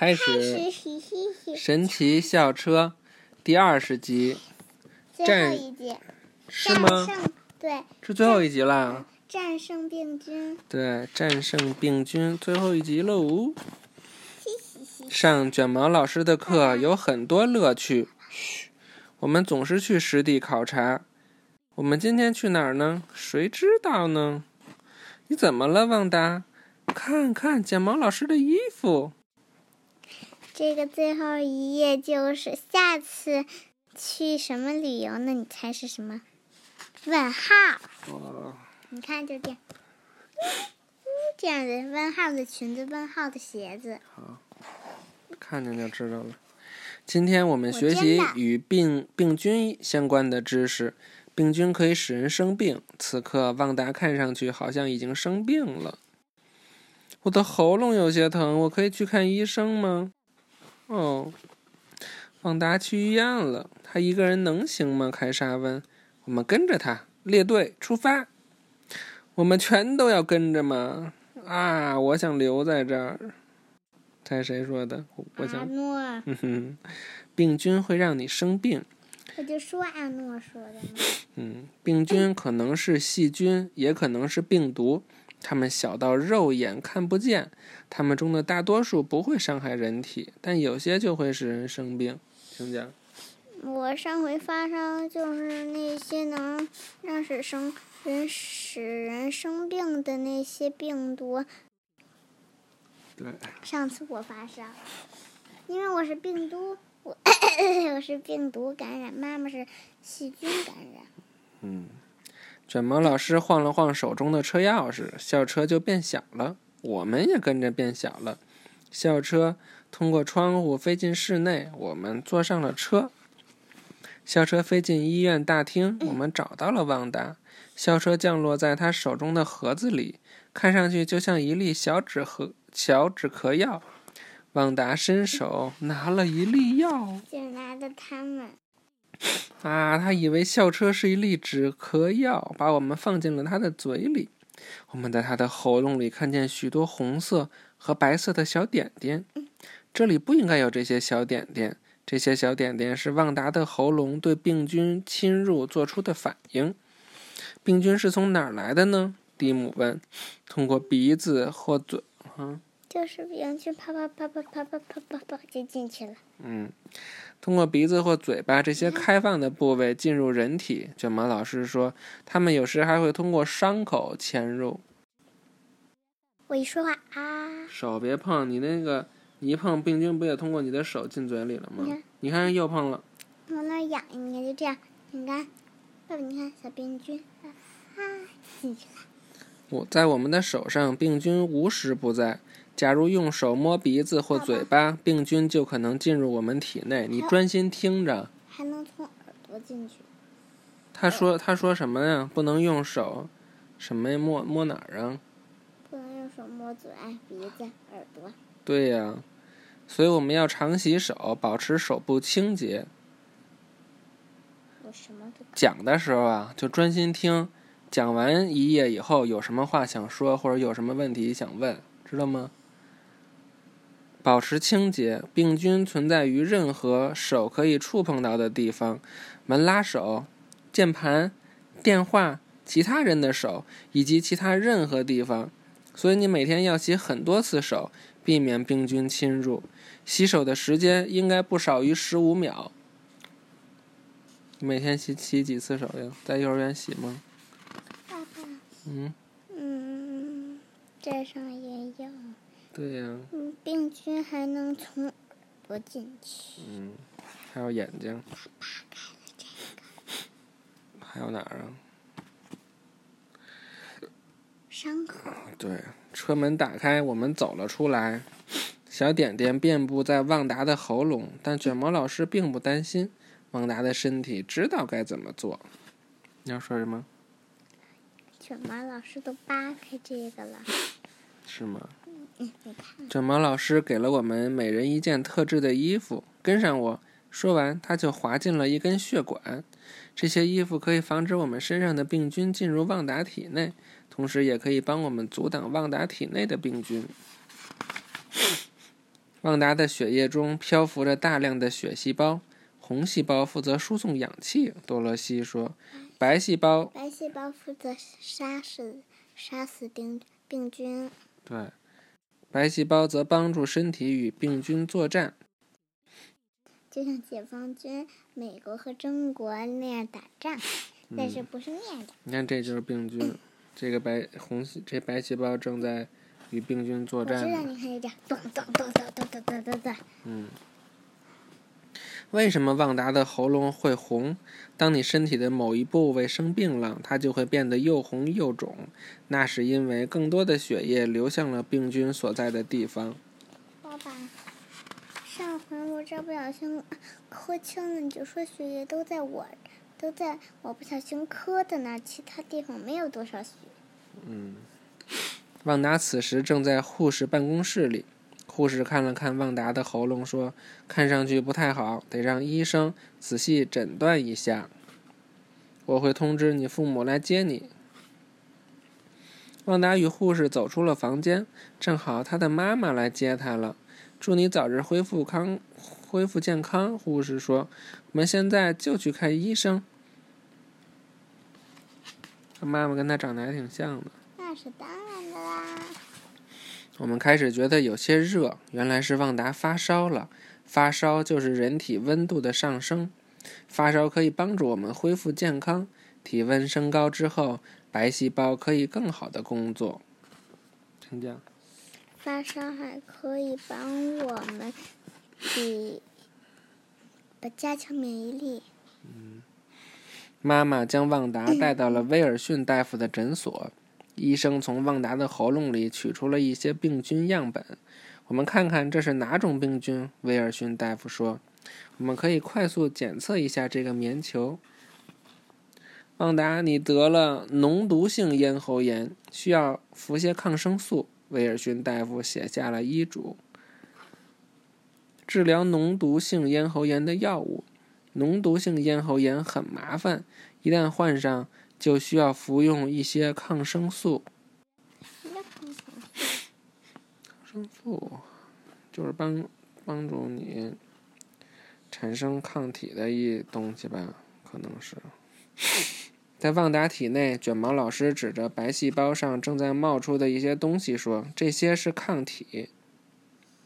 开开始神奇校车第二十集最战后一集是吗？对是最后一集啦。战胜病菌，对，战胜病菌最后一集喽。嘻嘻嘻。上卷毛老师的课有很多乐趣。嘘，我们总是去实地考察。我们今天去哪儿呢？谁知道呢？你怎么了，旺达？看看卷毛老师的衣服。这个最后一页就是下次去什么旅游呢？你猜是什么？问号。哦，你看，就这样，这样的问号的裙子，问号的鞋子。看见就知道了。今天我们学习与病病菌相关的知识。病菌可以使人生病。此刻，旺达看上去好像已经生病了。我的喉咙有些疼，我可以去看医生吗？哦，旺达去医院了。他一个人能行吗？凯莎问。我们跟着他，列队出发。我们全都要跟着吗？啊，我想留在这儿。猜谁说的？我想阿想，诺，哼哼，病菌会让你生病。我就说阿诺说的嘛。嗯，病菌可能是细菌，也可能是病毒。它们小到肉眼看不见，它们中的大多数不会伤害人体，但有些就会使人生病。请讲。我上回发烧就是那些能让使生人使人生病的那些病毒。对，上次我发烧，因为我是病毒，我 我是病毒感染，妈妈是细菌感染。嗯，卷毛老师晃了晃手中的车钥匙，校车就变小了，我们也跟着变小了。校车通过窗户飞进室内，我们坐上了车。校车飞进医院大厅，我们找到了旺达。校车降落在他手中的盒子里，看上去就像一粒小止盒小止咳药。旺达伸手拿了一粒药。就拿着它们，啊，他以为校车是一粒止咳药，把我们放进了他的嘴里。我们在他的喉咙里看见许多红色和白色的小点点，这里不应该有这些小点点。这些小点点是旺达的喉咙对病菌侵入做出的反应。病菌是从哪儿来的呢？蒂姆问。通过鼻子或嘴，嗯就是病菌啪啪啪啪啪啪啪啪啪就进去了。嗯，通过鼻子或嘴巴这些开放的部位进入人体。卷毛老师说，他们有时还会通过伤口潜入。我一说话啊，手别碰，你那个你一碰病菌不也通过你的手进嘴里了吗你看？你看又碰了。往那痒，你看就这样，你看，爸爸你看小病菌啊进去了。我在我们的手上，病菌无时不在。假如用手摸鼻子或嘴巴，病菌就可能进入我们体内。你专心听着。还能从耳朵进去。他说：“他说什么呀？不能用手，什么呀？摸摸哪儿啊？不能用手摸嘴、鼻子、耳朵。对呀，所以我们要常洗手，保持手部清洁。我什么都讲的时候啊，就专心听。讲完一页以后，有什么话想说，或者有什么问题想问，知道吗？保持清洁。病菌存在于任何手可以触碰到的地方，门拉手、键盘、电话、其他人的手以及其他任何地方。所以你每天要洗很多次手，避免病菌侵入。洗手的时间应该不少于十五秒。你每天洗洗几次手呀？在幼儿园洗吗？爸爸，嗯，嗯，这上也有。对呀、嗯，病菌还能从耳朵进去。嗯，还有眼睛，还有哪儿啊？伤口。对，车门打开，我们走了出来。小点点遍布在旺达的喉咙，但卷毛老师并不担心。旺达的身体知道该怎么做。你要说什么？卷毛老师都扒开这个了。是吗？卷毛老师给了我们每人一件特制的衣服，跟上我。说完，他就滑进了一根血管。这些衣服可以防止我们身上的病菌进入旺达体内，同时也可以帮我们阻挡旺达体内的病菌。旺达的血液中漂浮着大量的血细胞，红细胞负责输送氧气。多罗西说：“白细胞，白细胞负责杀死杀死病病菌。对，白细胞则帮助身体与病菌作战。就像解放军美国和中国那样打仗，但是不是那样的。你看，这就是病菌，这个白红细这白细胞正在与病菌作战我知道，你看这样，咚咚咚咚咚咚咚咚咚。嗯，为什么旺达的喉咙会红？当你身体的某一部位生病了，它就会变得又红又肿。那是因为更多的血液流向了病菌所在的地方。爸爸，上回我这不小心磕青了，你就说血液都在我，都在我不小心磕的那，其他地方没有多少血。嗯，旺达此时正在护士办公室里。护士看了看旺达的喉咙，说：“看上去不太好，得让医生仔细诊断一下。我会通知你父母来接你。”旺达与护士走出了房间，正好他的妈妈来接他了。祝你早日恢复康，恢复健康。护士说：“我们现在就去看医生。”他妈妈跟他长得还挺像的。那是的。我们开始觉得有些热，原来是旺达发烧了。发烧就是人体温度的上升，发烧可以帮助我们恢复健康。体温升高之后，白细胞可以更好的工作。听见？发烧还可以帮我们比把加强免疫力。妈妈将旺达带到了威尔逊大夫的诊所。医生从旺达的喉咙里取出了一些病菌样本，我们看看这是哪种病菌。威尔逊大夫说：“我们可以快速检测一下这个棉球。”旺达，你得了脓毒性咽喉炎，需要服些抗生素。威尔逊大夫写下了医嘱。治疗脓毒性咽喉炎的药物。脓毒性咽喉炎很麻烦，一旦患上，就需要服用一些抗生素。抗生素就是帮帮助你产生抗体的一东西吧，可能是。在旺达体内，卷毛老师指着白细胞上正在冒出的一些东西说：“这些是抗体。”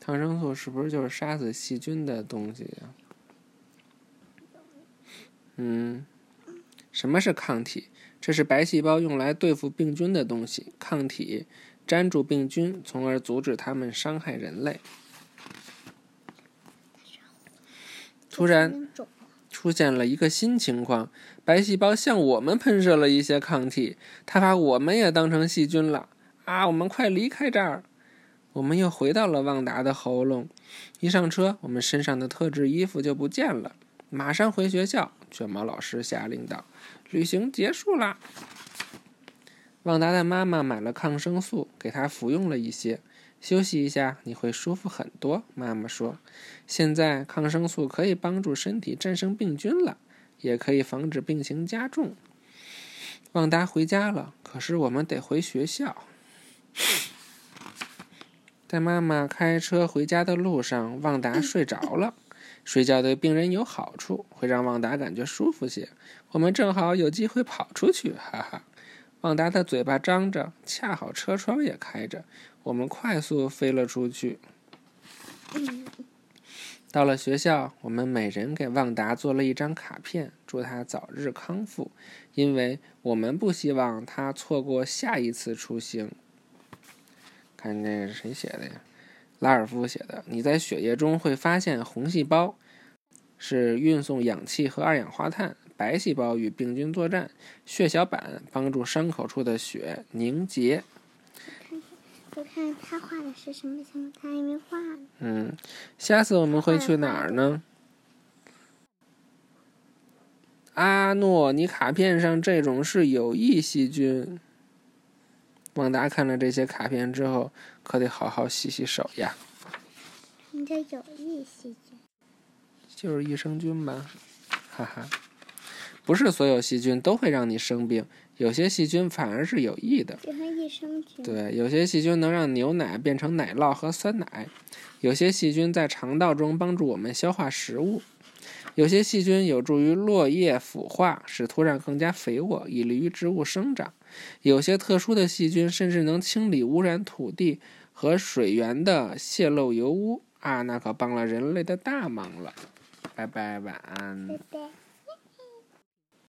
抗生素是不是就是杀死细菌的东西呀、嗯，什么是抗体？这是白细胞用来对付病菌的东西。抗体粘住病菌，从而阻止它们伤害人类。突然出现了一个新情况，白细胞向我们喷射了一些抗体，它把我们也当成细菌了啊！我们快离开这儿！我们又回到了旺达的喉咙。一上车，我们身上的特制衣服就不见了。马上回学校，卷毛老师下令道：“旅行结束啦！”旺达的妈妈买了抗生素，给他服用了一些。休息一下，你会舒服很多。妈妈说：“现在抗生素可以帮助身体战胜病菌了，也可以防止病情加重。”旺达回家了，可是我们得回学校。在妈妈开车回家的路上，旺达睡着了。睡觉对病人有好处，会让旺达感觉舒服些。我们正好有机会跑出去，哈哈！旺达的嘴巴张着，恰好车窗也开着，我们快速飞了出去。到了学校，我们每人给旺达做了一张卡片，祝他早日康复，因为我们不希望他错过下一次出行。看这个是谁写的呀？拉尔夫写的。你在血液中会发现红细胞是运送氧气和二氧化碳，白细胞与病菌作战，血小板帮助伤口处的血凝结。我看他画的是什么他还没画呢。嗯，下次我们会去哪儿呢？阿诺，你卡片上这种是有益细菌。旺达看了这些卡片之后，可得好好洗洗手呀。什么叫有益细菌？就是益生菌吧，哈哈。不是所有细菌都会让你生病，有些细菌反而是有益的。益生菌。对，有些细菌能让牛奶变成奶酪和酸奶，有些细菌在肠道中帮助我们消化食物，有些细菌有助于落叶腐化，使土壤更加肥沃，以利于植物生长。有些特殊的细菌甚至能清理污染土地和水源的泄漏油污啊，那可帮了人类的大忙了。拜拜，晚安。拜拜。